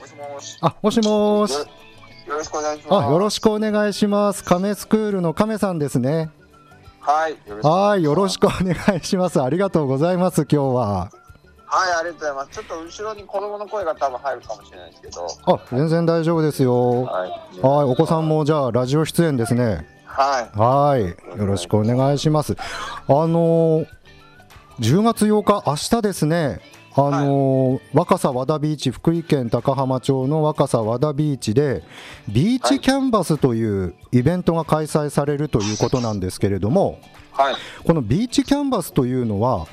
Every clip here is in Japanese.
もしもし。あ、もしもし。よろしくお願いします。あ、よろしくお願いします。亀スクールの亀さんですね。はい。はい、よろしくお願いします。ありがとうございます。今日は。はい、ありがとうございます。ちょっと後ろに子供の声が多分入るかもしれないですけど。あ、全然大丈夫ですよ。はい。はい、お子さんもじゃあラジオ出演ですね。はい。はい、よろしくお願いします。あのー、10月8日、明日ですね。あのー若狭和田ビーチ福井県高浜町の若狭和田ビーチでビーチキャンバスというイベントが開催されるということなんですけれどもはい。このビーチキャンバスというのは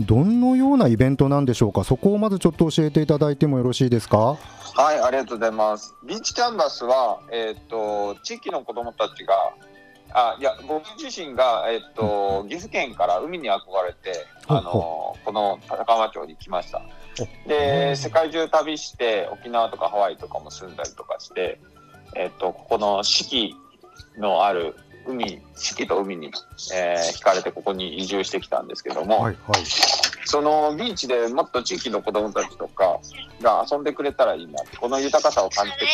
どのようなイベントなんでしょうか？そこをまずちょっと教えていただいてもよろしいですか？はい、ありがとうございます。ビーチキャンバスは、えっ、と、地域の子供たちが、あ、いや、僕自身が、えっ、と、岐阜県から海に憧れて、あの、この高浜町に来ました。で、世界中旅して、沖縄とかハワイとかも住んだりとかして、えっ、と、ここの四季のある海、四季と海に、えー惹かれてここに移住してきたんですけども、はいはい。そのビーチでもっと地域の子どもたちとかが遊んでくれたらいいなこの豊かさを感じてくれ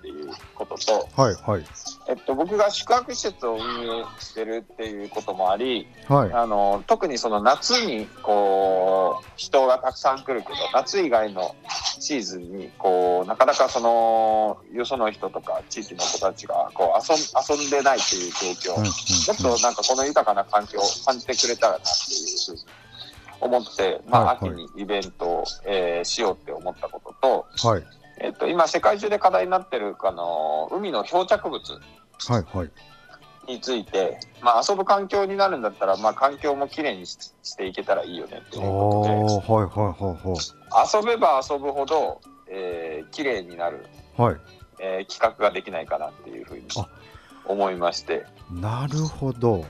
たらいいなっていうことと、はいはいえっと、僕が宿泊施設を運営してるっていうこともありはい。あの特にその夏にこう人がたくさん来るけど夏以外のシーズンにこうなかなかそのよその人とか地域の子たちがこう遊んでないっていう状況、うんうん。もっとなんかこの豊かな環境を感じてくれたらなっていうふうに思って、まあ、はいはい。秋にイベントを、えーしようって思ったことと、はいえっと、今世界中で課題になってるあの海の漂着物はいはい。について、まあ、遊ぶ環境になるんだったら、まあ、環境もきれいにししていけたらいいよねっていうあこあはいはいはいはい。とで遊べば遊ぶほど、えー、きれいになる、はい。えー企画ができないかなっていうふうにあ思いまして。なるほど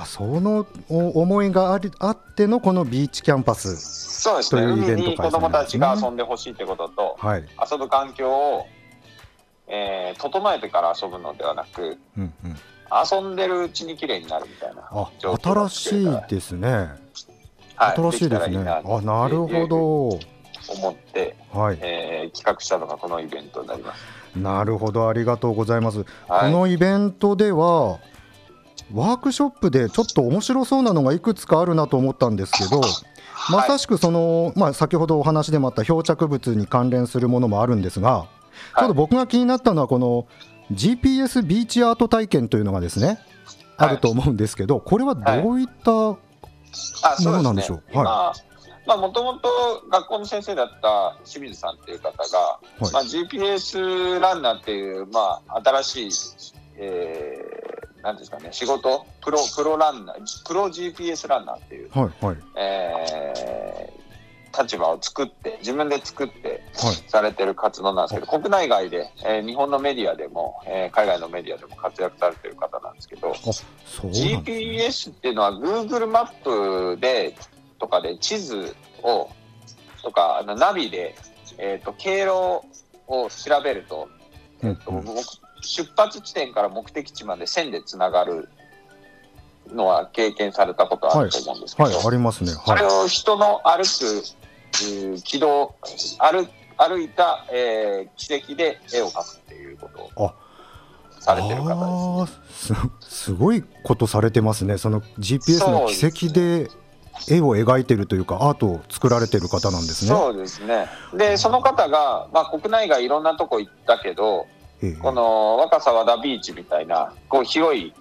あそのお思いがありあってのこのビーチキャンパスそうですね。というイベント海に子供たちが遊んでほしいってことと、はい、遊ぶ環境を、えー整えてから遊ぶのではなくうんうん、遊んでるうちに綺麗になるみたいなあ新しいですね。はい。新しいですね。あなるほど。思って、はい。えー企画したのがこのイベントになります。なるほど。ありがとうございます、はい。このイベントではワークショップでちょっと面白そうなのがいくつかあるなと思ったんですけどまさしくその、まあ、先ほどお話でもあった漂着物に関連するものもあるんですが、ちょっと僕が気になったのはこの GPS ビーチアート体験というのがですね、あると思うんですけどこれはどうい。った、ものなんでしょう？ね。今まあもともと学校の先生だった清水さんっていう方が、はい。まあ GPS ランナーっていうまあ新しい、えー、なんですかね仕事？プロプロランナープロ GPS ランナーっていう、はいはい。えー立場を作って自分で作ってはい。されてる活動なんですけど国内外で、えー日本のメディアでも、えー海外のメディアでも活躍されてる方なんですけどね。GPS っていうのは Google マップでとかで地図をとかあのナビで、えー、と経路を調べると,、えーとうん。うん目出発地点から目的地まで線でつながるのは経験されたことあると思うんですけど、はいありますねそれはを人の歩く、えー軌道歩歩いた、えー軌跡で絵を描くっていうことをされてる方ですね。すすごいことされてますねその GPS の軌跡で絵を描いてるというかアートを作られてる方なんですねそうですね。で、その方が、まあ、国内外いろんなとこ行ったけど、ええこの若狭和田ビーチみたいな、こう広い、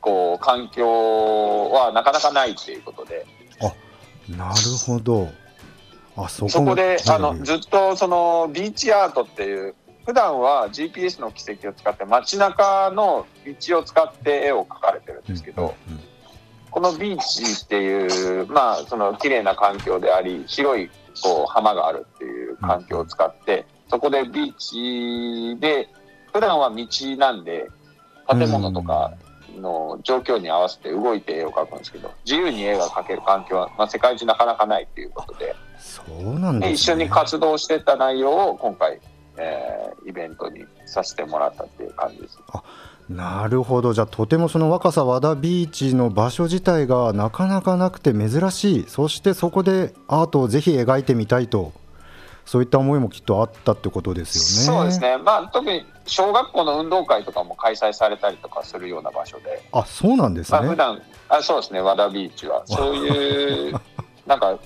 こう環境はなかなかないっていうことで、なるほど。あそこそこで、あの、ええずっとそのビーチアートっていう、普段は GPS の軌跡を使って街中の道を使って絵を描かれてるんですけど、うんうん。このビーチっていう、まあ、その綺麗な環境であり、広いこう浜があるっていう環境を使って、そこでビーチで、普段は道なんで、建物とかの状況に合わせて動いて絵を描くんですけど、自由に絵が描ける環境は、まあ、世界中なかなかないっていうことで、そうなんでね。一緒に活動してた内容を今回、えーイベントにさせてもらったっていう感じです。なるほど。じゃあとてもその若狭和田ビーチの場所自体がなかなかなくて珍しい。そしてそこでアートをぜひ描いてみたいとそういった思いもきっとあったってことですよね。そうですね、まあ、特に小学校の運動会とかも開催されたりとかするような場所で、あそうなんですね。まあ、普段あそうですね、和田ビーチは、そういう、なんか、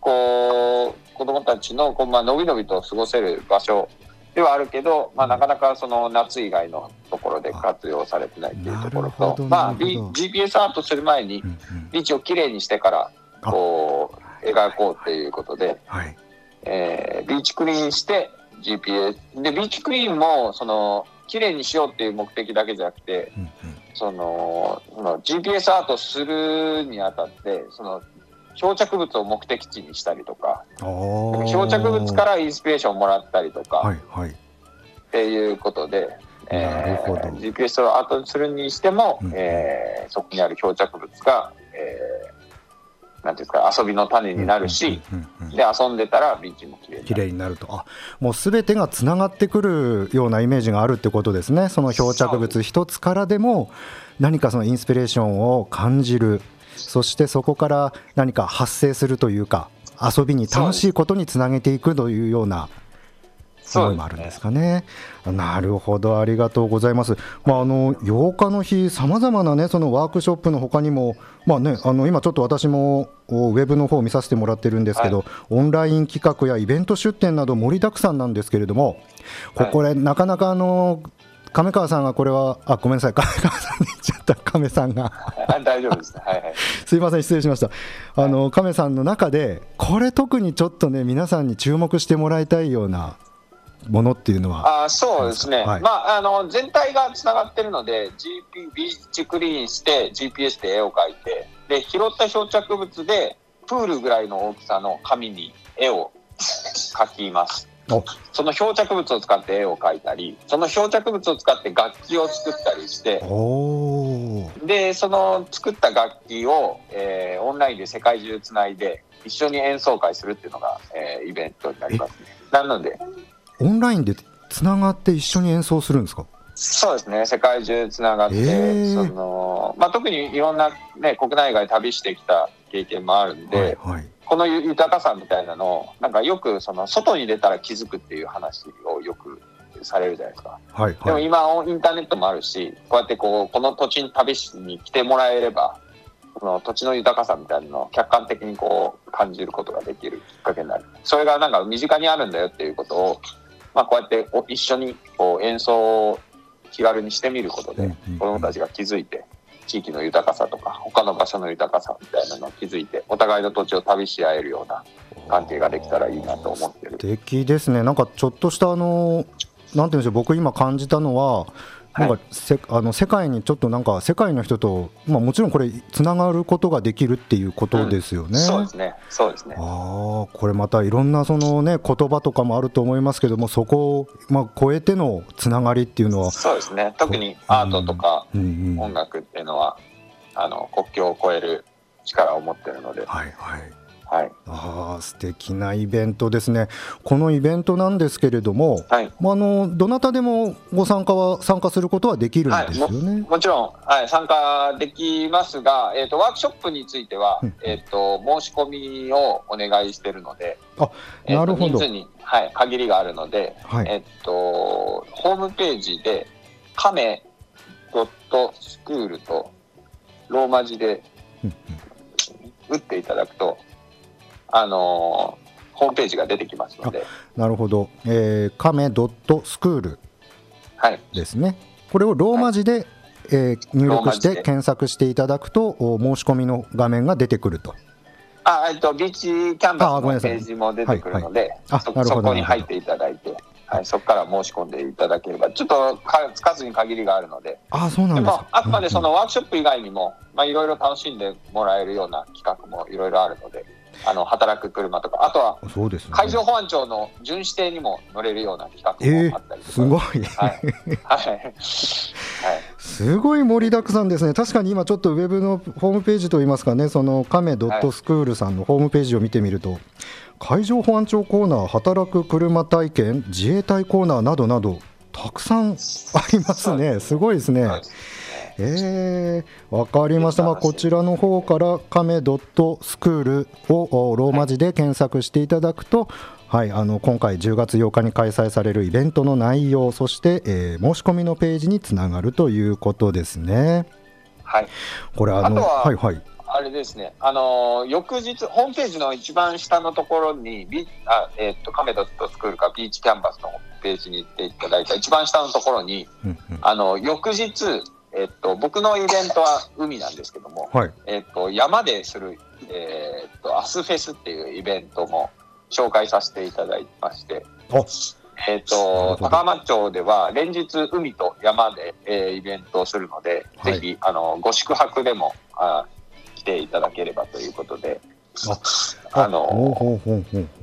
こう、子供たちのこう、まあのびのびと過ごせる場所ではあるけど、まあ、なかなかその夏以外のところで活用されてないっていうところと、まあ、GPS アートする前に、ビーチをきれいにしてから、こう、描こうっていうことで、はいえー、ビーチクリーンして GPS でビーチクリーンもその綺麗にしようっていう目的だけじゃなくて、うんうん、そのその GPS アートするにあたってその漂着物を目的地にしたりとか漂着物からインスピレーションをもらったりとか、はいはい、っていうことで、えー、GPS をアートするにしても、うん、えー、そこにある漂着物が、えー、なんていうか遊びの種になるし、で遊んでたらビーチもきれいになると。あもうすべてがつながってくるようなイメージがあるってことですね。その漂着物一つからでも何かそのインスピレーションを感じる。そしてそこから何か発生するというか遊びに楽しいことにつなげていくというような思いもあるんですかね。ねなるほど、ありがとうございます。まあ、あの8日の日、さまざまな、ね、そのワークショップのほかにも、まあね、あの今ちょっと私もウェブの方を見させてもらってるんですけど、はい、オンライン企画やイベント出展など盛りだくさんなんですけれども、ここでなかなかあの亀川さんがこれは、あごめんなさい、亀川さんに言っちゃった、亀さんが。大丈夫です、はいはい、すいません、失礼しました、あの亀さんの中で、これ、特にちょっとね、皆さんに注目してもらいたいようなものっていうのは。あそうですね、はい、まあ、あの全体がつながってるので、GP、ビーチクリーンして、GPS で絵を描いて、で拾った漂着物で、プールぐらいの大きさの紙に絵を描きます。その漂着物を使って絵を描いたり、その漂着物を使って楽器を作ったりして、で、その作った楽器を、えー、オンラインで世界中つないで、一緒に演奏会するっていうのが、えー、イベントになりますね。なので、オンラインでつながって一緒に演奏するんですか？そうですね、世界中つながって、えー、そのまあ、特にいろんな、ね、国内外旅してきた経験もあるんで、はいはい、この豊かさみたいなのを、なんかよくその外に出たら気づくっていう話をよくされるじゃないですか。はいはい、でも今、インターネットもあるし、こうやってこうこの土地に旅しに来てもらえれば、その土地の豊かさみたいなのを客観的にこう感じることができるきっかけになる。それがなんか身近にあるんだよっていうことをまあ、こうやって一緒にこう演奏を気軽にしてみることで子どもたちが気づいて地域の豊かさとか他の場所の豊かさみたいなのを気づいてお互いの土地を旅し合えるような関係ができたらいいなと思ってる。素敵ですね。なんかちょっとしたあのなんていうんでしょう。僕今感じたのはなんかせあの世界にちょっとなんか世界の人と、まあ、もちろんこれつながることができるっていうことですよね。うん、そうですね。そうですね。あこれまたいろんなその、ね、言葉とかもあると思いますけどもそこを、まあ、超えてのつながりっていうのはそうですね。特にアートとか音楽っていうのは、うんうん、あの国境を越える力を持ってるので。はいはいはい、あ素敵なイベントですね、このイベントなんですけれども、はい、まあ、あのどなたでもご参加は参加することはできるんですよね、はい、ももちろん、はい、参加できますが、えーと、ワークショップについては、えーと、申し込みをお願いしているので、あなるほど、人数に、はい、限りがあるので、はい、えーと、ホームページで、カメドットスクールとローマ字で打っていただくと、あのホームページが出てきますので。なるほど、えー、カメドットスクール。ですね、はい、これをローマ字で、はい、えー、入力して検索していただくと、申し込みの画面が出てくると。あえっと、ビーチキャンバスのページも出てくるので、そこに入っていただいて、はい、そこから申し込んでいただければ、ちょっと数に限りがあるので、あそうなんでもあくまでそのワークショップ以外にも、まあ、いろいろ楽しんでもらえるような企画もいろいろあるので。あの働く車とか、あとは海上保安庁の巡視艇にも乗れるような企画もあったりとか、すごい、はい。はい、すごい盛りだくさんですね、確かに今、ちょっとウェブのホームページといいますかね、その亀ドットスクールさんのホームページを見てみると、海上保安庁コーナー、働く車体験、自衛隊コーナーなどなど、たくさんありますね、す。ごいですね。えー、わかりました、まあ、こちらの方から、カメドットスクールをローマ字で検索していただくと、はい、あの今回10月8日に開催されるイベントの内容そして、えー、申し込みのページにつながるということですね。はい、これあのはいはい。あれですね、あのー、翌日、ホームページの一番下のところに、ビあえー、っとカメドットスクールかビーチキャンバスのページに行っていただいた一番下のところに、うんうん、あの翌日、えー、っと、僕のイベントは海なんですけども、はい、えっと、山でする、えっと、アスフェスっていうイベントも紹介させていただいてまして、えっ、と、高浜町では連日海と山で、えー、イベントをするので、はい、ぜひ、あの、ご宿泊でも、あ来ていただければということで、あの、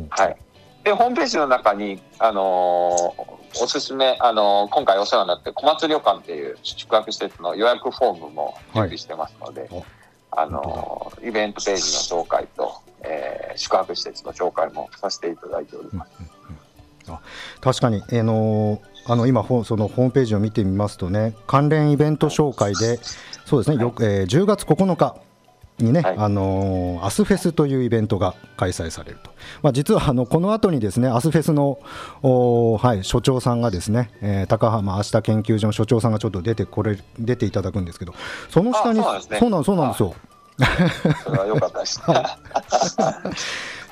はい。で、ホームページの中に、あのー、おすすめ、あのー、今回お世話になって小松旅館っていう宿泊施設の予約フォームも準備してますので、はい、あのー、イベントページの紹介と、えー、宿泊施設の紹介もさせていただいております。うんうん、あ確かに、えー、のあの今そのホームページを見てみますとね関連イベント紹介でそうですね、よえー、10月9日にね、はい、あのー、アスフェスというイベントが開催されると、まあ、実はあのこの後にですねアスフェスのお、はい、所長さんがですね、えー、高浜明日研究所の所長さんがちょっと出てこれ出ていただくんですけどその下にそうなんそうなんですよ。それは良かったです、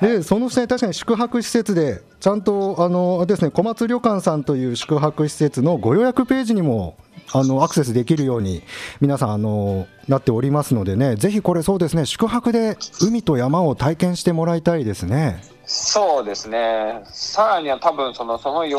でその下に確かに宿泊施設でちゃんとあのですね小松旅館さんという宿泊施設のご予約ページにもあのアクセスできるように皆さんあのなっておりますのでねぜひこれそうですね宿泊で海と山を体験してもらいたいですね。そうですね。さらには多分そのそのよ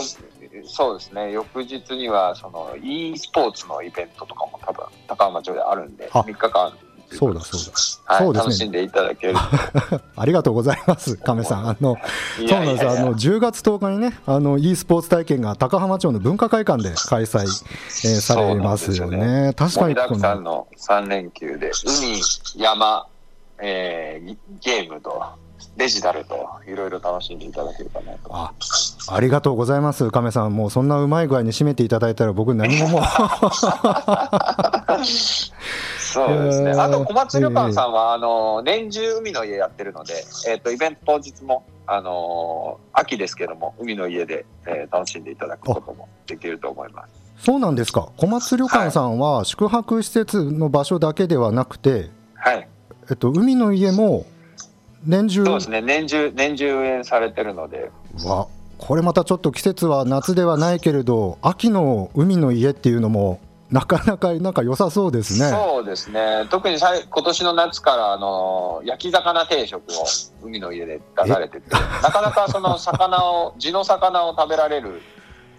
そうですね。翌日にはその e スポーツのイベントとかも多分高浜町であるんで3日間そうだそうだ、はい、そうですね、楽しんでいただける。ありがとうございます 亀さん。あのそうなんですあの10月10日にねあの e スポーツ体験が高浜町の文化会館で開催、えー、されますよね。確かに。このの3連休で海山、えー、ゲームとデジタルといろいろ楽しんでいただけるかなと。あありがとうございます亀さん。もうそんなうまい具合に締めていただいたら僕何ももう そうですね。あと小松旅館さんは、あの年中海の家やってるので、えっ、ー、とイベント当日もあの秋ですけども海の家で、えー、楽しんでいただくこともできると思います。そうなんですか。小松旅館さんは宿泊施設の場所だけではなくて、はい。えっと海の家も年中？そうですね。年中年中運営されてるので。わ。これまたちょっと季節は夏ではないけれど秋の海の家っていうのもなかなかなんか良さそうですね。そうですね。特にさ今年の夏からあの焼き魚定食を海の家で出されてて、なかなかその魚を地の魚を食べられる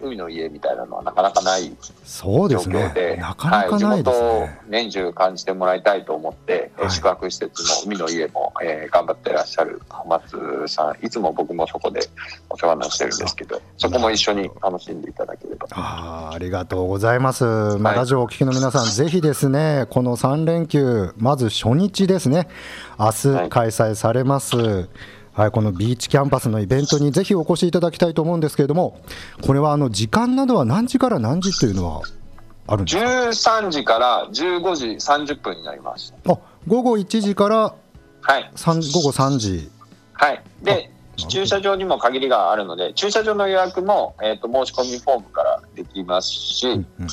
海の家みたいなのはなかなかない状況で、なかなかないですね、はい、地元を年中感じてもらいたいと思って、はい、宿泊施設も海の家も、えー、頑張ってらっしゃる小松さん、いつも僕もそこでお世話になってるんですけど、そこも一緒に楽しんでいただければ。あありがとうございます。まあ、ラジオをお聞きの皆さん、ぜひですね、この3連休、まず初日ですね、明日開催されます。はいはい、このビーチキャンパスのイベントにぜひお越しいただきたいと思うんですけれども、これはあの時間などは何時から何時というのはあるんですか？13時から15時30分になりますあ午後1時から、はい、午後3時。はい。で駐車場にも限りがあるので、駐車場の予約も、えーと、申し込みフォームからできますし、うんうんうん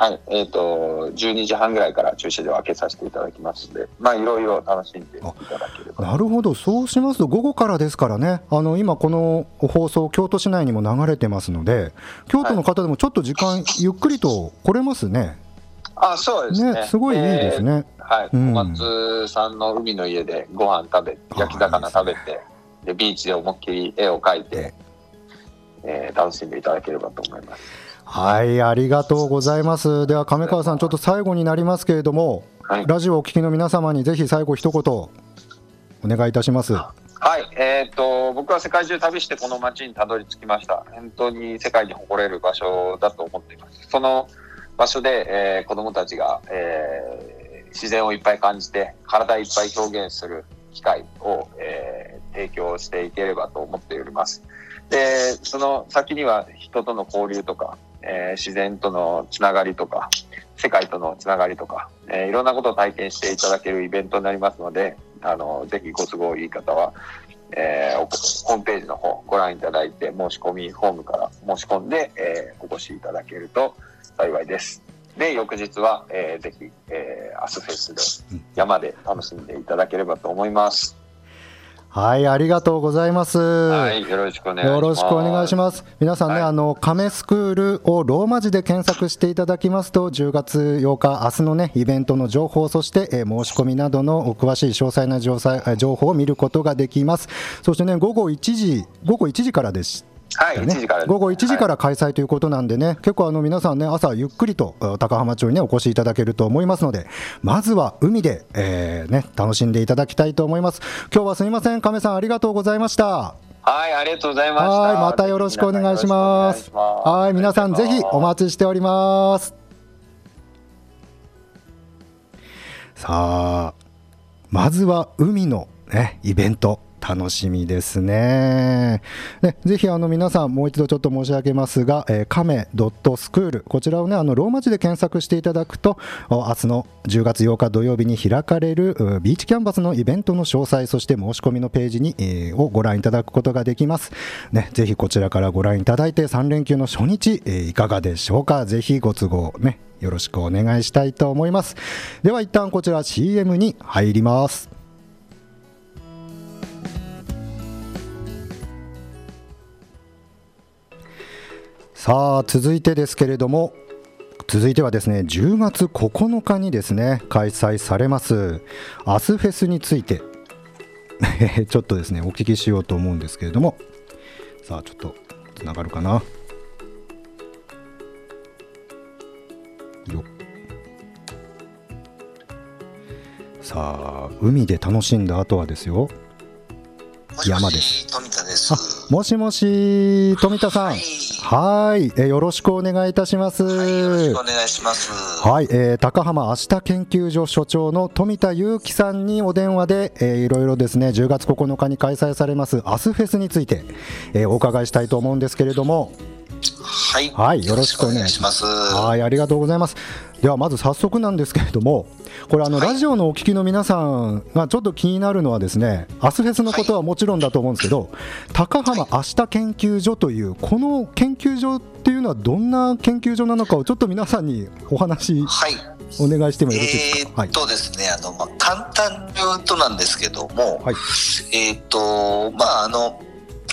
はい、えっ、ー、と、12時半ぐらいから駐車場を開けさせていただきますので、まあ、いろいろ楽しんでいただければ。なるほど、そうしますと、午後からですからね、あの今、この放送、京都市内にも流れてますので、京都の方でもちょっと時間、ゆっくりと来れますね。あそうですね、ね、すごいいいですね。えー、はい、小松さんの海の家でご飯食べ、焼き魚食べて、でビーチで思いっきり絵を描いて、えー、楽しんでいただければと思います。はいありがとうございます。では亀川さんちょっと最後になりますけれども、はい、ラジオをお聞きの皆様にぜひ最後一言お願いいたします。はいえーと、僕は世界中旅してこの街にたどり着きました。本当に世界に誇れる場所だと思っています。その場所で、えー、子どもたちが、えー、自然をいっぱい感じて体いっぱい表現する機会を、えー、提供していければと思っております。でその先には人との交流とかえー、自然とのつながりとか、世界とのつながりとか、えー、いろんなことを体験していただけるイベントになりますので、あの、ぜひご都合いい方は、えー、ホームページの方ご覧いただいて、申し込みフォームから申し込んで、えー、お越しいただけると幸いです。で、翌日は、えー、ぜひ、えー、アスフェスで、山で楽しんでいただければと思います。はい、ありがとうございます。はい、よろしくお願いします。よろしくお願いします。皆さんね、はい、あの亀スクールをローマ字で検索していただきますと、10月8日明日のねイベントの情報、そして、えー、申し込みなどの詳しい詳細な情報を見ることができます。そしてね午後1時午後1時からです。はい、ね、時から午後1時から開催ということなんでね、はい、結構あの皆さんね、朝ゆっくりと高浜町にね、お越しいただけると思いますので、まずは海で、えー、ね、楽しんでいただきたいと思います。今日はすみません、亀さんありがとうございました。はい、ありがとうございました。はい、またよろしくお願いします。はい、皆さんぜひお待ちしております。さあ、まずは海のね、イベント。楽しみですね。ねぜひあの皆さんもう一度ちょっと申し上げますが、えー、カメドットスクールこちらをねあのローマ字で検索していただくと明日の10月8日土曜日に開かれるビーチキャンバスのイベントの詳細そして申し込みのページに、えー、をご覧いただくことができます。ねぜひこちらからご覧いただいて3連休の初日、えー、いかがでしょうか。ぜひご都合ねよろしくお願いしたいと思います。では一旦こちら CM に入ります。さあ続いてですけれども続いてはですね10月9日にですね開催されますアスフェスについて。ちょっとですねお聞きしようと思うんですけれども。さあちょっとつながるかな。よさあ海で楽しんだ後はですよ。山です。富田です。もしもし富田さん、はいはい、えー、よろしくお願いいたします。はい、よろしくお願いします。はい、えー、高浜明日研究所所長の富田裕樹さんにお電話で、えー、いろいろですね、10月9日に開催されますアスフェスについて、えー、お伺いしたいと思うんですけれども。はい、はい、よろしくお願いします。はい、ありがとうございます。ではまず早速なんですけれども、これあの、ラジオのお聞きの皆さんがちょっと気になるのはですね、アスフェスのことはもちろんだと思うんですけど、高浜明日研究所というこの研究所っていうのはどんな研究所なのかをちょっと皆さんにお話、はい、お願いしてもよろしいですか？えー、っとですね、あのまあ簡単に言うとなんですけども、はい、えー、っとまああの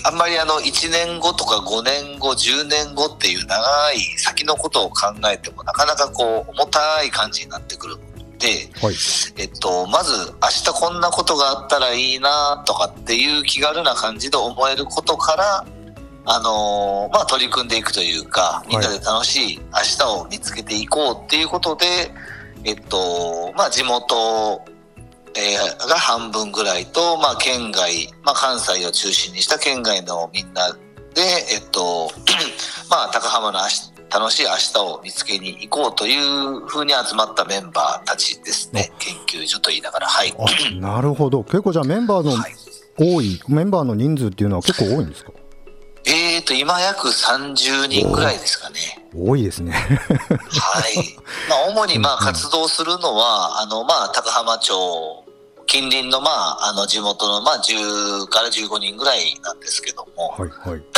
あんまりあの1年後とか5年後10年後っていう長い先のことを考えてもなかなかこう重たい感じになってくるので、はい、えっと、まず明日こんなことがあったらいいなとかっていう気軽な感じで思えることからあのー、まあ、取り組んでいくというかみんなで楽しい明日を見つけていこうっていうことで、えっとまあ、地元えー、が半分ぐらいと、まあ、県外、まあ、関西を中心にした県外のみんなで、えっと、まあ、高浜の楽しい明日を見つけに行こうというふうに集まったメンバーたちですね、研究所と言いながら、はい。なるほど。結構じゃあメンバーの多い、メンバーの人数っていうのは結構多いんですか？えーと、今約30人ぐらいですかね。多いですね。はい。まあ、主にまあ活動するのは、あの、まあ、高浜町近隣のまああの地元のまあ10から15人ぐらいなんですけども。はいはい。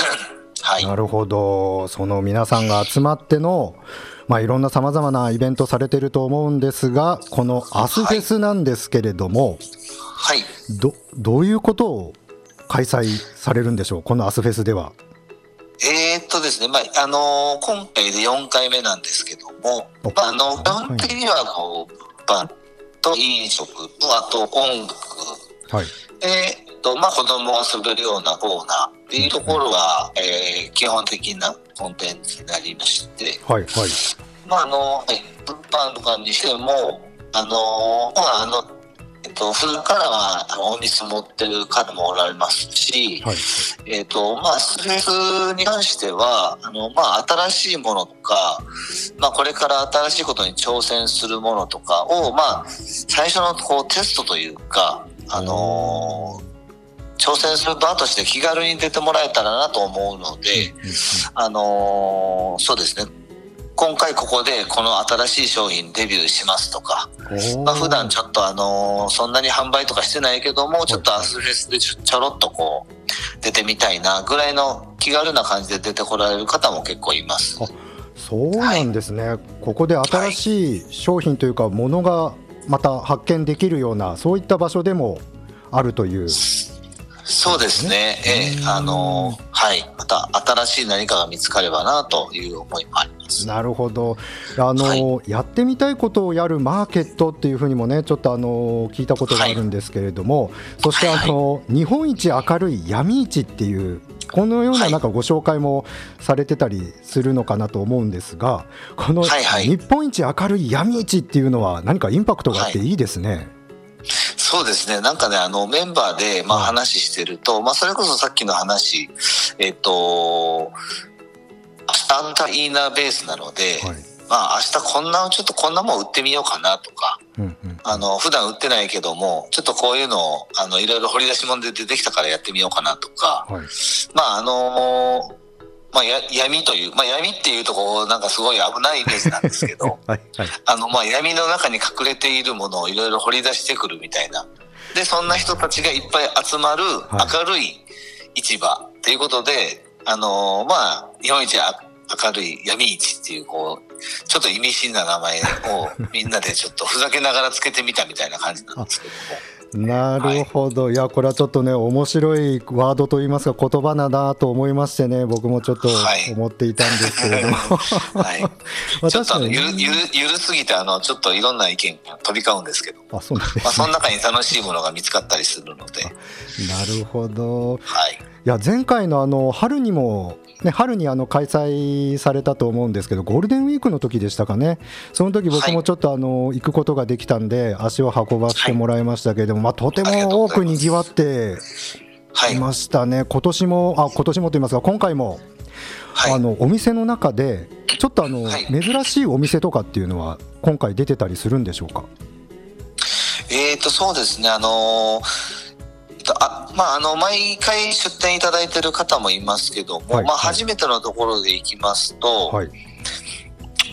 はい、なるほど、その皆さんが集まっての、まあ、いろんなさまざまなイベントされてると思うんですが、このアスフェスなんですけれども、はい、どどういうことを開催されるんでしょう、このアスフェスでは。えー、っとですね、まああのー、今回で4回目なんですけども、まあ、あの基本的にはこう、まあ、と飲食とあと音楽、はい、えーとまあ、子供が遊べるようなコーナー。っていうところが、えー、基本的なコンテンツになりまして、はいはい。まああのえ物販とかにしてもあの、まあ、あのと、普段からはお店持ってる方もおられますし、はい、えっとまあ、スペースに関してはあの、まあ、新しいものとか、まあ、これから新しいことに挑戦するものとかを、まあ、最初のこうテストというか、あのー、挑戦する場として気軽に出てもらえたらなと思うので、あのー、そうですね今回ここでこの新しい商品デビューしますとか、まあ普段ちょっとあのそんなに販売とかしてないけどもちょっとアスフェスでちょろっとこう出てみたいなぐらいの気軽な感じで出てこられる方も結構います。そうなんですね、はい、ここで新しい商品というかものがまた発見できるようなそういった場所でもあるという。そうですね。ええあのはい、また新しい何かが見つかればなという思いもあります。なるほど。あの、はい、やってみたいことをやるマーケットっていうふうにもね、ちょっとあの聞いたことがあるんですけれども、はい、そしてあの、はい、日本一明るい闇市っていうこのようななんかご紹介もされてたりするのかなと思うんですが、この日本一明るい闇市っていうのは何かインパクトがあっていいですね。そうですね。なんかね、あの、メンバーで、まあ、話してると、まあ、それこそさっきの話、えっ、と、アンタイーナーベースなので、はい、まあ、明日こんな、ちょっとこんなもん売ってみようかなとか、うんうん、あの、普段売ってないけども、ちょっとこういうのを、あの、いろいろ掘り出し物で出てきたからやってみようかなとか、はい、まあ、あのーまあ、や闇という、まあ、闇っていうとこなんかすごい危ないイメージなんですけど はい、はい、あのまあ闇の中に隠れているものをいろいろ掘り出してくるみたいな。でそんな人たちがいっぱい集まる明るい市場ということで、はい、あのまあ日本一明るい闇市っていうこうちょっと意味深な名前をみんなでちょっとふざけながらつけてみたみたいな感じなんですけども。なるほど、はい、いやこれはちょっとね面白いワードといいますか言葉だなと思いましてね僕もちょっと思っていたんですけれども、はい、ちょっとあのゆるゆるゆるすぎてあのちょっといろんな意見が飛び交うんですけど。あそうなんです、ね、まあ、その中に楽しいものが見つかったりするので。なるほど、はい、いや前回のあの春にもね、春にあの開催されたと思うんですけどゴールデンウィークの時でしたかね。その時僕もちょっとあの行くことができたんで足を運ばせてもらいましたけれども、まあ、とても多くにぎわってい。ましたね、今年もあ今年もと言いますか今回も、あのお店の中でちょっとあの、珍しいお店とかっていうのは今回出てたりするんでしょうか？えーとそうですね。あのーあまあ、あの毎回出店いただいてる方もいますけども、はい、まあ、初めてのところでいきますと、はい、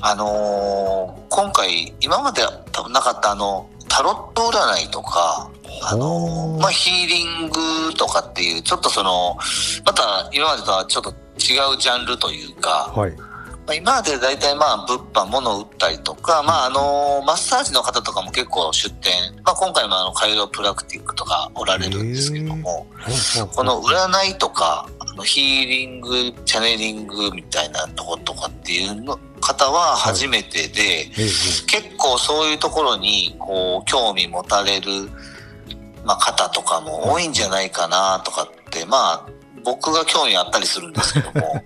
あのー、今回今まで多分なかったあのタロット占いとか、あのー、まあ、ヒーリングとかっていうちょっとそのまた今までとはちょっと違うジャンルというか、はい。まあ、今まで大体まあ物販物を売ったりとか、まああのマッサージの方とかも結構出店、まあ、今回もあのカイロプラクティックとかおられるんですけどもこの占いとかあのヒーリングチャネリングみたいなとことかっていうの方は初めてで、はい、結構そういうところにこう興味持たれる、まあ、方とかも多いんじゃないかなとかってまあ僕が興味あったりするんですけども。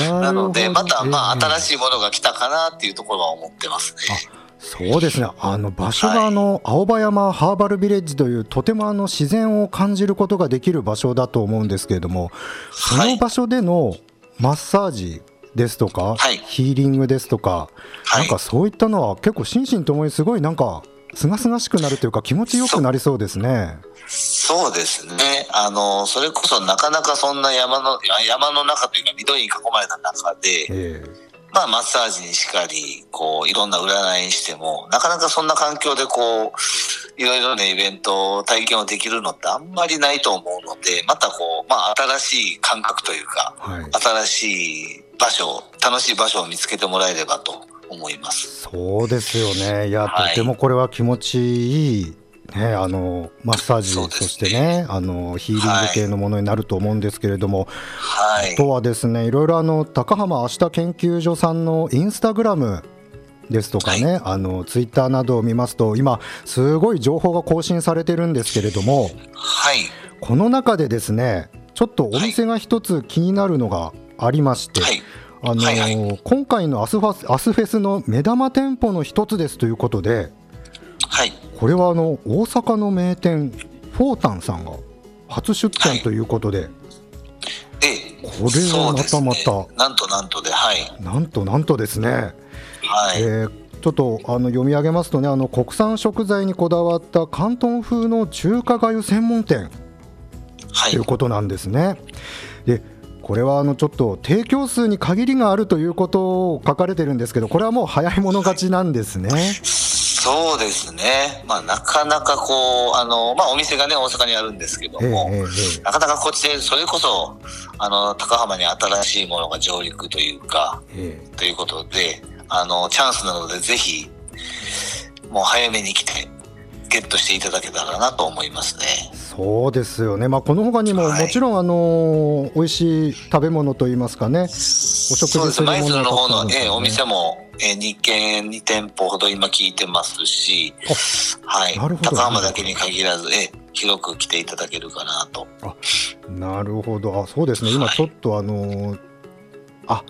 なのでまたまあ新しいものが来たかなっていうところは思ってますね。そうですね。あの場所があの、青葉山ハーバルビレッジというとてもあの自然を感じることができる場所だと思うんですけれどもその場所でのマッサージですとか、はい、ヒーリングですとか、はい、なんかそういったのは結構心身ともにすごいなんかすがすがしくなるというか気持ちよくなりそうですね。そうですね。あの、それこそなかなかそんな山の、山の中というか緑に囲まれた中で、まあマッサージにしかり、こう、いろんな占いにしても、なかなかそんな環境でこう、いろいろなイベント、体験をできるのってあんまりないと思うので、またこう、まあ新しい感覚というか、はい、新しい場所、楽しい場所を見つけてもらえればと思います。そうですよね。いや、はい、とてもこれは気持ちいいね、あのマッサージ、そしてねあのヒーリング系のものになると思うんですけれども、はい、あとはですねいろいろあの高浜明日研究所さんのインスタグラムですとかね、はい、あのツイッターなどを見ますと今すごい情報が更新されてるんですけれども、はい、この中でですねちょっとお店が一つ気になるのがありまして、はい、あの、はいはい、今回のアスファアスフェスの目玉店舗の一つですということで、はい、これはあの大阪の名店フォータンさんが初出店ということで、はい、え。これはまたまた、ね、なんとなんとではい。なんとなんとですね、はい。えー、ちょっとあの読み上げますとねあの国産食材にこだわった広東風の中華粥専門店、はい、ということなんですね。でこれはあのちょっと提供数に限りがあるということを書かれてるんですけど、これはもう早い者勝ちなんですね。そうですね、まあ、なかなかこう、あのまあ、お店がね、大阪にあるんですけども、えええ、なかなかこっちで、それこそあの高浜に新しいものが上陸というか、ということであの、チャンスなので、ぜひ、もう早めに来て、ゲットしていただけたらなと思いますね。そうですよね、まあ、このほかにも、もちろん、あの美味しい食べ物といいますかね、お食事するものの方の、えお店も、えー、2軒、2店舗ほど今聞いてますし、はい、高浜だけに限らず、え広く来ていただけるかなと。あなるほど。あ、そうですね、今ちょっと、あのー、あ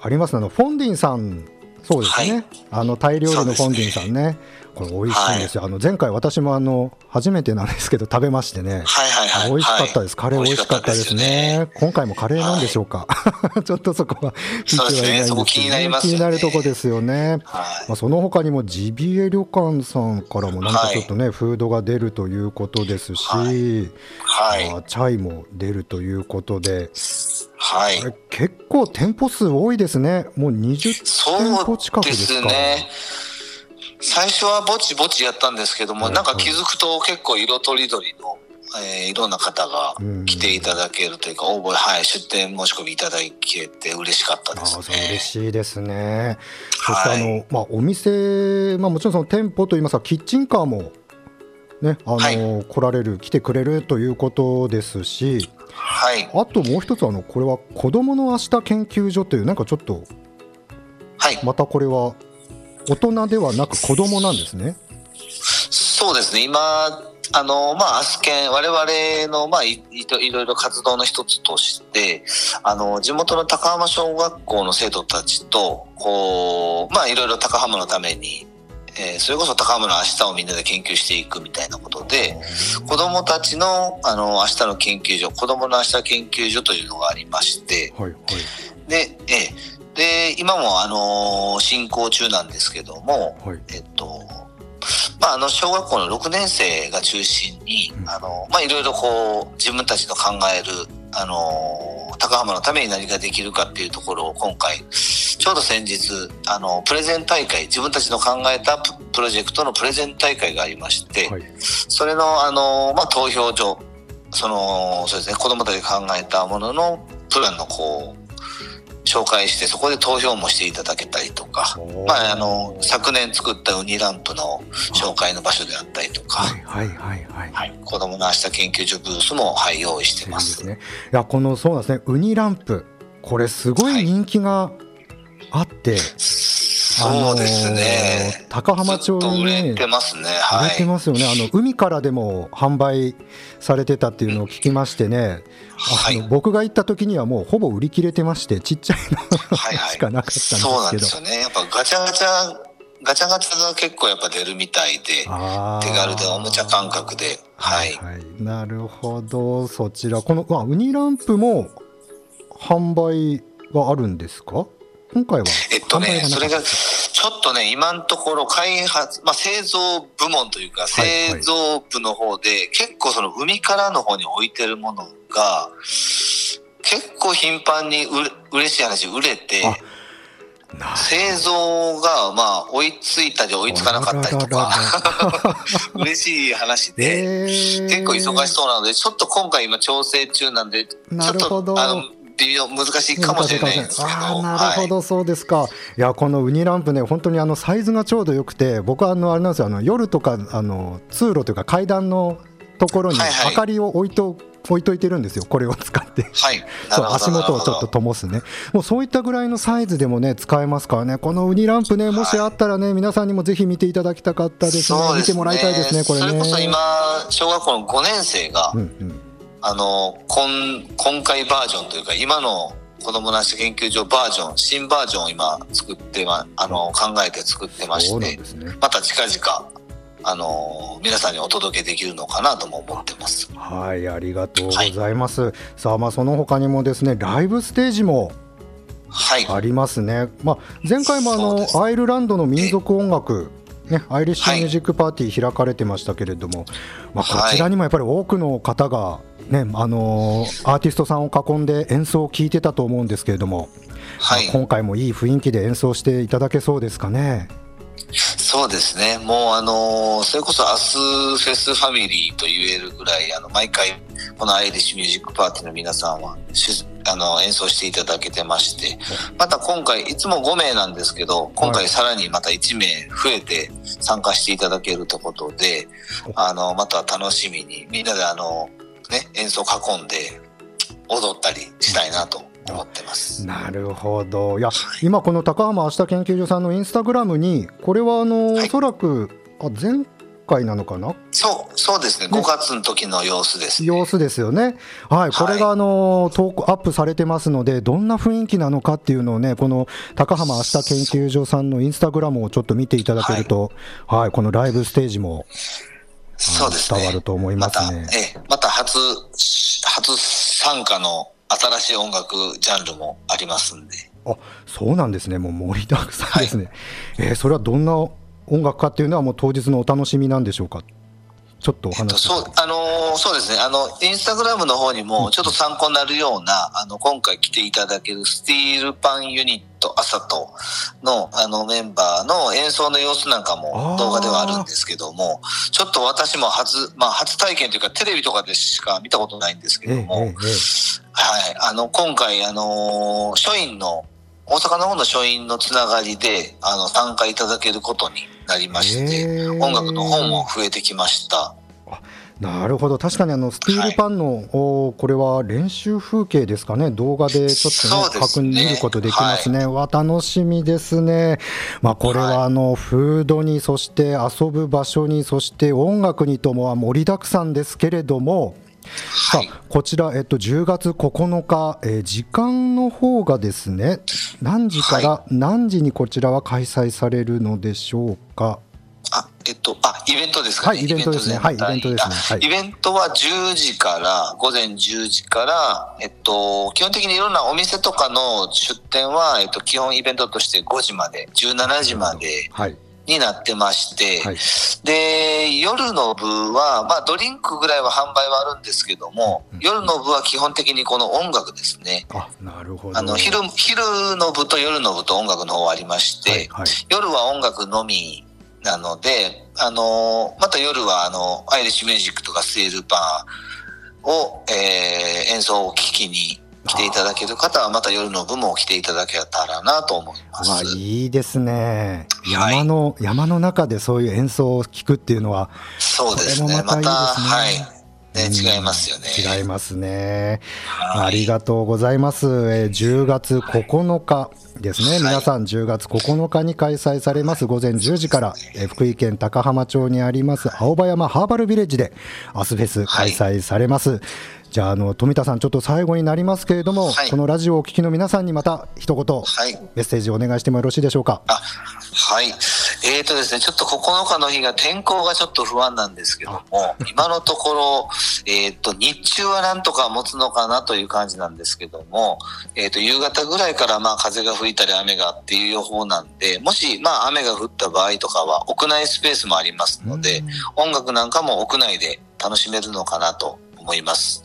ありますね、あのフォンディンさん、そうですね、はい、あのタイ料理のフォンディンさんね。これ美味しいんですよ、はい、あの前回私もあの初めてなんですけど食べましてね、はいはいはい、美味しかったです、カレー美味しかったですね、ね。今回もカレーなんでしょうか、はい、ちょっとそこは聞いてはいないんですけど、ね、気になります、ね、気になるとこですよね、まあ、その他にもジビエ旅館さんからもなんかちょっとね、フードが出るということですし、はい。まあ、チャイも出るということで。はい、結構店舗数多いですね、もう20店舗近くですか。ね最初はぼちぼちやったんですけども、なんか気づくと結構色とりどりの、えー、いろんな方が来ていただけるというか、応募、はい、出店申し込みいただけて嬉しかったですね。嬉しいですね。そしてあの、はい、まあ、お店、まあ、もちろんその店舗といいますか、キッチンカーもね、あの、はい、来られる、来てくれるということですし、はい、あともう一つあの、これは子どもの明日研究所という、なんかちょっと、はい、またこれは大人ではなく子供なんですね。そうですね。今、あの、まあ、アスケン、我々の、まあい、いろいろ活動の一つとして、あの、地元の高浜小学校の生徒たちと、こう、まあ、いろいろ高浜のために、えー、それこそ高浜の明日をみんなで研究していくみたいなことで、子供たちの、あの、明日の研究所、子供の明日研究所というのがありまして、はいはい、で、えーで、今もあの進行中なんですけども、はい、えっと、まあ、あの小学校の6年生が中心に、うん、あのまあ、いろいろこう自分たちの考えるあの高浜のために何ができるかっていうところを今回ちょうど先日あのプレゼン大会自分たちの考えたプロジェクトのプレゼン大会がありまして、はい、それのあの、まあ、投票所そのそうですね子どもたちが考えたもののプランのこう紹介してそこで投票もしていただけたりとか、まあ、あの昨年作ったウニランプの紹介の場所であったりとか、はいはいはい、はい、子どもの明日研究所ブースも、はい、用意してます。いいね、いやこのそうなんですね。ウニランプ。これすごい人気があって、はいそうですね。高浜町に、ね、売れてますね。はい。売れてますよね。あの海からでも販売されてたっていうのを聞きましてね。はい、僕が行った時にはもうほぼ売り切れてましてちっちゃいのはい、はい、しかなかったんですけど。そうなんですよね。やっぱガチャガチャガチャガチャが結構やっぱ出るみたいで手軽でおもちゃ感覚で。はい。はい、なるほど。そちらこのあウニランプも販売があるんですか？今回はえっとね、それが、ちょっとね、今のところ開発、まあ、製造部門というか、製造部の方で、結構その海からの方に置いてるものが、結構頻繁にう嬉しい話、売れて、製造が、まあ、追いついたり追いつかなかったりとか、嬉しい話で、結構忙しそうなので、ちょっと今回今調整中なんで、ちょっと、あの、微妙難しいかもしれないんですけど。あなるほど、そうですか、い、やこのウニランプね本当にあのサイズがちょうどよくて僕はあのあれなんですよあの夜とかあの通路というか階段のところに明かりを置いと、はいはい置いといてるんですよ、これを使って、はい、そう足元をちょっと灯すね、もうそういったぐらいのサイズでもね、使えますからね、このウニランプね、もしあったらね、はい、皆さんにもぜひ見ていただきたかったですね、すね。見てもらいたいですね、これね。それこそ今、小学校の5年生が、うんうんあの今今回バージョンというか今の子どもなし研究所バージョン新バージョンを今作ってまあの考えて作ってまして、ね、また近々あの皆さんにお届けできるのかなとも思ってます。はいありがとうございます、はい、さあまあその他にもですねライブステージもありますね、はい、まあ、前回もあのアイルランドの民族音楽ね、アイリッシュミュージックパーティー開かれてましたけれども、まあ、こちらにもやっぱり多くの方がねあのー、アーティストさんを囲んで演奏を聴いてたと思うんですけれども、はい、今回もいい雰囲気で演奏していただけそうですかね？そうですね、もうあのそれこそ明日フェスファミリーと言えるぐらい、あの毎回、このアイリッシュミュージックパーティーの皆さんはあの演奏していただけてまして、また今回、いつも5名なんですけど、今回さらにまた1名増えて参加していただけるということで、あのまた楽しみに、みんなであの、ね、演奏を囲んで踊ったりしたいなと思ってます。なるほど。いや今この高浜明日研究所さんのインスタグラムにこれはあの、はい、おそらくあ前回なのかな？そうそうですね。ね。5月の時の様子です、ね、様子ですよね。はいこれがあの投稿アップされてますのでどんな雰囲気なのかっていうのをねこの高浜明日研究所さんのインスタグラムをちょっと見ていただけると、はい、はい、このライブステージもそうですね。伝わると思いますね。また、えまた初、初参加の新しい音楽ジャンルもありますんで。あそうなんですね、もう盛りだくさんですね、はい、えー、それはどんな音楽かっていうのは、もう当日のお楽しみなんでしょうか？ちょっとお話、えっと、そうあのー、そうですね。あのインスタグラムの方にもちょっと参考になるような、あの今回来ていただけるスティールパンユニットアサトのあのメンバーの演奏の様子なんかも動画ではあるんですけどもちょっと私も初,、まあ、初体験というかテレビとかでしか見たことないんですけども、えええ、はい、あの今回、あのー、書院の大阪の方の書院のつながりであの参加いただけることになりまして、音楽の方も増えてきました。なるほど。確かにあのスティールパンの、はい、これは練習風景ですかね。動画でちょっとね、ね。確認見ることできますね、はい、わ楽しみですね、まあ、これはあの、フードにそして遊ぶ場所にそして音楽にともは盛りだくさんですけれどもさあこちら、えっと、10月9日、えー、時間の方がですね何時から何時にこちらは開催されるのでしょうか？あ、えっと、あ、イベントですかね。はい、イベントですね。はい、イベントですね。はい、イベントは10時から、午前10時から、えっと、基本的にいろんなお店とかの出店は、えっと、基本イベントとして5時まで、17時まで。はい。になってまして、はい、で夜の部は、まあ、ドリンクぐらいは販売はあるんですけども、うん、夜の部は基本的にこの音楽ですね。あなるほど。あの昼昼の部と夜の部と音楽の方ありまして、はいはい、夜は音楽のみなので、あのまた夜はあのアイリッシュミュージックとかステールパンを、えー、演奏を聴きに来ていただける方はまた夜の部も来ていただけたらなと思います。いいですね。山の、はい、山の中でそういう演奏を聞くっていうのは、そうですね。また、ね、はい。ね、違いますよね。違いますね。ありがとうございます。えー、10月9日ですね、はい、皆さん10月9日に開催されます午前10時から、えー、福井県高浜町にあります青葉山ハーバルビレッジでアスフェス開催されます。はいじゃああの富田さん、ちょっと最後になりますけれども、はい、このラジオをお聞きの皆さんにまた一言、はい、メッセージをお願いしてもよろしいでしょうか？あはい、えーとですね、ちょっと9日の日が天候がちょっと不安なんですけども、今のところ、えーと、日中はなんとか持つのかなという感じなんですけども、えーと、夕方ぐらいからまあ風が吹いたり雨がっていう予報なんで、もしまあ雨が降った場合とかは屋内スペースもありますので、音楽なんかも屋内で楽しめるのかなと思います。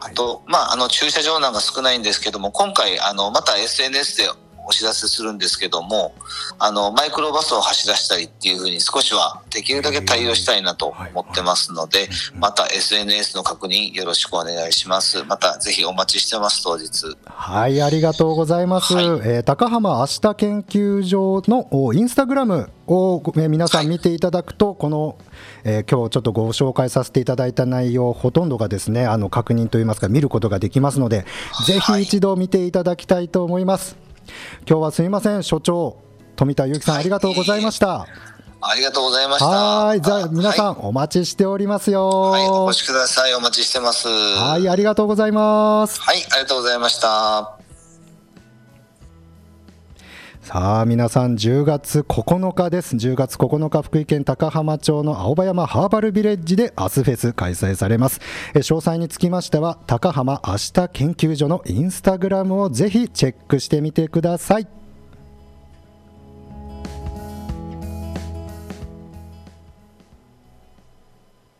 あと、まあ、あの、駐車場なんか少ないんですけども、今回、あの、また SNS でお知らせするんですけども、あの、マイクロバスを走らせたりっていうふうに少しはできるだけ対応したいなと思ってますので、また SNS の確認よろしくお願いします。またぜひお待ちしてます、当日。はい、ありがとうございます。はい、えー、高浜明日研究所のインスタグラムを、え皆さん見ていただくと、はい、この、えー、今日ちょっとご紹介させていただいた内容、ほとんどがですね、あの確認といいますか、見ることができますので、ぜひ一度見ていただきたいと思います。今日はすみません所長富田由紀さん、ありがとうございました。ありがとうございました。はい、じゃあ皆さん、はい、お待ちしておりますよ。はい、お越しください。お待ちしてます。はい、ありがとうございます。はい、ありがとうございました。さあ皆さん10月9日です。10月9日福井県高浜町の青葉山ハーバルビレッジでアスフェス開催されます。詳細につきましては高浜明日研究所のインスタグラムをぜひチェックしてみてください。